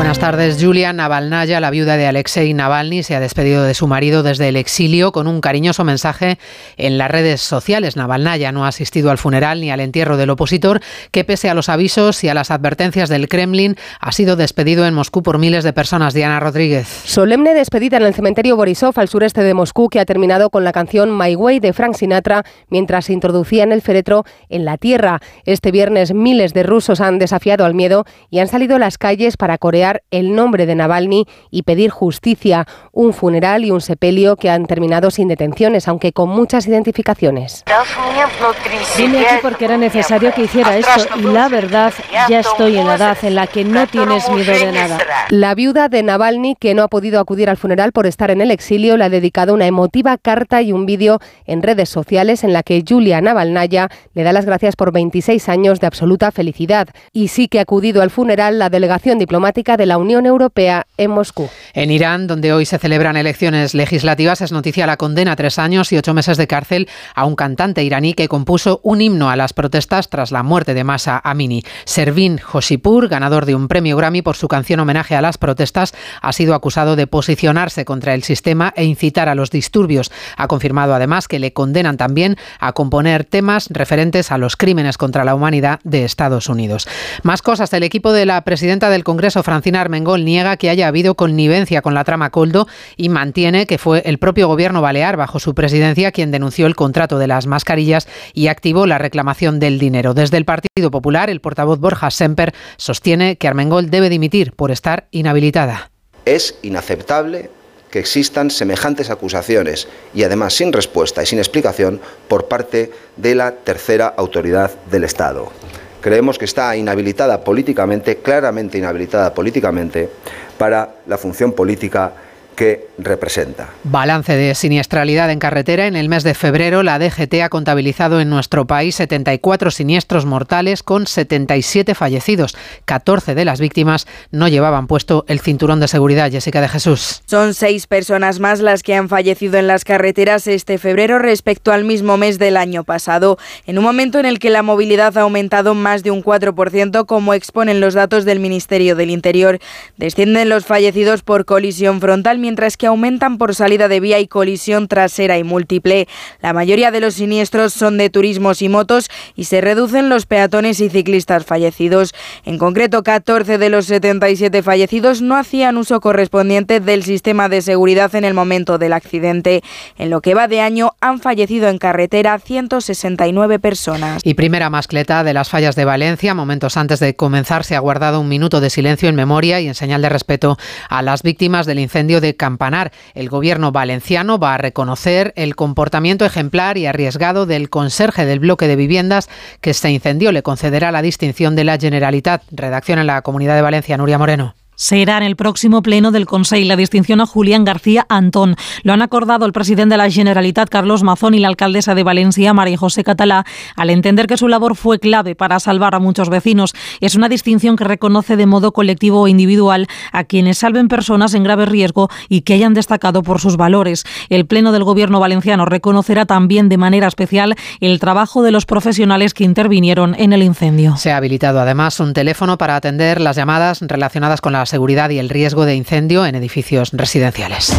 Buenas tardes. Julia Navalnaya, la viuda de Alexei Navalny, se ha despedido de su marido desde el exilio con un cariñoso mensaje en las redes sociales. Navalnaya no ha asistido al funeral ni al entierro del opositor, que pese a los avisos y a las advertencias del Kremlin, ha sido despedido en Moscú por miles de personas. Diana Rodríguez. Solemne despedida en el cementerio Borisov, al sureste de Moscú, que ha terminado con la canción My Way de Frank Sinatra, mientras se introducía en el féretro en la tierra. Este viernes miles de rusos han desafiado al miedo y han salido a las calles para corear el nombre de Navalny y pedir justicia, un funeral y un sepelio que han terminado sin detenciones, aunque con muchas identificaciones. Vine aquí porque era necesario que hiciera esto y la verdad, ya estoy en la edad en la que no tienes miedo de nada. La viuda de Navalny, que no ha podido acudir al funeral por estar en el exilio, le ha dedicado una emotiva carta y un vídeo en redes sociales en la que Julia Navalnaya le da las gracias por 26 años de absoluta felicidad. Y sí que ha acudido al funeral la delegación diplomática de la Unión Europea en Moscú. En Irán, donde hoy se celebran elecciones legislativas, es noticia la condena a tres años y ocho meses de cárcel a un cantante iraní que compuso un himno a las protestas tras la muerte de Masa Amini. Servin Hoshipur, ganador de un premio Grammy por su canción homenaje a las protestas, ha sido acusado de posicionarse contra el sistema e incitar a los disturbios. Ha confirmado además que le condenan también a componer temas referentes a los crímenes contra la humanidad de Estados Unidos. Más cosas. El equipo de la presidenta del Congreso, Armengol niega que haya habido connivencia con la trama Coldo y mantiene que fue el propio gobierno balear, bajo su presidencia, quien denunció el contrato de las mascarillas y activó la reclamación del dinero. Desde el Partido Popular, el portavoz Borja Semper sostiene que Armengol debe dimitir por estar inhabilitada. Es inaceptable que existan semejantes acusaciones y además sin respuesta y sin explicación por parte de la tercera autoridad del Estado creemos que está inhabilitada políticamente, claramente inhabilitada políticamente, para la función política que representa. Balance de siniestralidad en carretera. En el mes de febrero, la DGT ha contabilizado en nuestro país 74 siniestros mortales con 77 fallecidos. 14 de las víctimas no llevaban puesto el cinturón de seguridad. Jessica de Jesús. Son seis personas más las que han fallecido en las carreteras este febrero respecto al mismo mes del año pasado, en un momento en el que la movilidad ha aumentado más de un 4%, como exponen los datos del Ministerio del Interior. Descienden los fallecidos por colisión frontal, mientras que aumentan por salida de vía y colisión trasera y múltiple. La mayoría de los siniestros son de turismos y motos y se reducen los peatones y ciclistas fallecidos. En concreto, 14 de los 77 fallecidos no hacían uso correspondiente del sistema de seguridad en el momento del accidente. En lo que va de año han fallecido en carretera 169 personas. Y primera mascleta de las fallas de Valencia. Momentos antes de comenzar se ha guardado un minuto de silencio en memoria y en señal de respeto a las víctimas del incendio de Campanar. El gobierno valenciano va a reconocer el comportamiento ejemplar y arriesgado del conserje del bloque de viviendas que se incendió. Le concederá la distinción de la Generalitat. Redacción en la Comunidad de Valencia, Nuria Moreno será en el próximo pleno del Consejo la distinción a Julián García Antón. Lo han acordado el presidente de la Generalitat, Carlos Mazón, y la alcaldesa de Valencia, María José Catalá, al entender que su labor fue clave para salvar a muchos vecinos. Es una distinción que reconoce de modo colectivo o individual a quienes salven personas en grave riesgo y que hayan destacado por sus valores. El pleno del Gobierno valenciano reconocerá también de manera especial el trabajo de los profesionales que intervinieron en el incendio. Se ha habilitado además un teléfono para atender las llamadas relacionadas con las seguridad y el riesgo de incendio en edificios residenciales.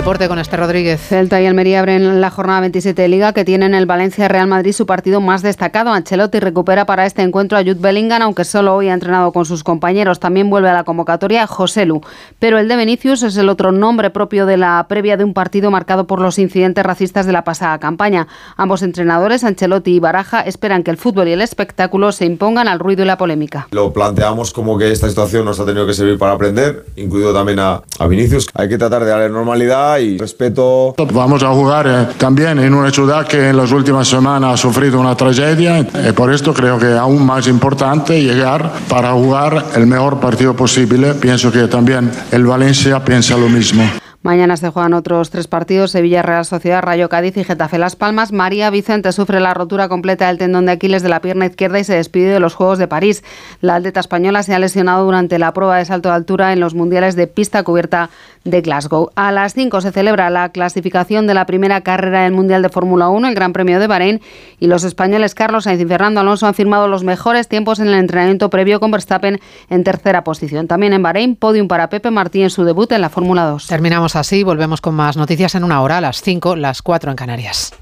Deporte con este Rodríguez. Celta y Almería abren la jornada 27 de Liga que tienen el Valencia Real Madrid su partido más destacado. Ancelotti recupera para este encuentro a Jude Bellingham, aunque solo hoy ha entrenado con sus compañeros. También vuelve a la convocatoria José Lu. Pero el de Vinicius es el otro nombre propio de la previa de un partido marcado por los incidentes racistas de la pasada campaña. Ambos entrenadores, Ancelotti y Baraja, esperan que el fútbol y el espectáculo se impongan al ruido y la polémica. Lo planteamos como que esta situación nos ha tenido que servir para aprender, incluido también a, a Vinicius. Hay que tratar de darle normalidad y respeto. Vamos a jugar eh, también en una ciudad que en las últimas semanas ha sufrido una tragedia y por esto creo que es aún más importante llegar para jugar el mejor partido posible. Pienso que también el Valencia piensa lo mismo. Mañana se juegan otros tres partidos, Sevilla, Real Sociedad, Rayo Cádiz y Getafe Las Palmas. María Vicente sufre la rotura completa del tendón de Aquiles de la pierna izquierda y se despide de los Juegos de París. La atleta española se ha lesionado durante la prueba de salto de altura en los mundiales de pista cubierta de Glasgow. A las 5 se celebra la clasificación de la primera carrera del Mundial de Fórmula 1, el Gran Premio de Bahrein, y los españoles Carlos Sainz y Fernando Alonso han firmado los mejores tiempos en el entrenamiento previo con Verstappen en tercera posición. También en Bahrein, podium para Pepe Martí en su debut en la Fórmula 2. Terminamos así, volvemos con más noticias en una hora, a las 5, las 4 en Canarias.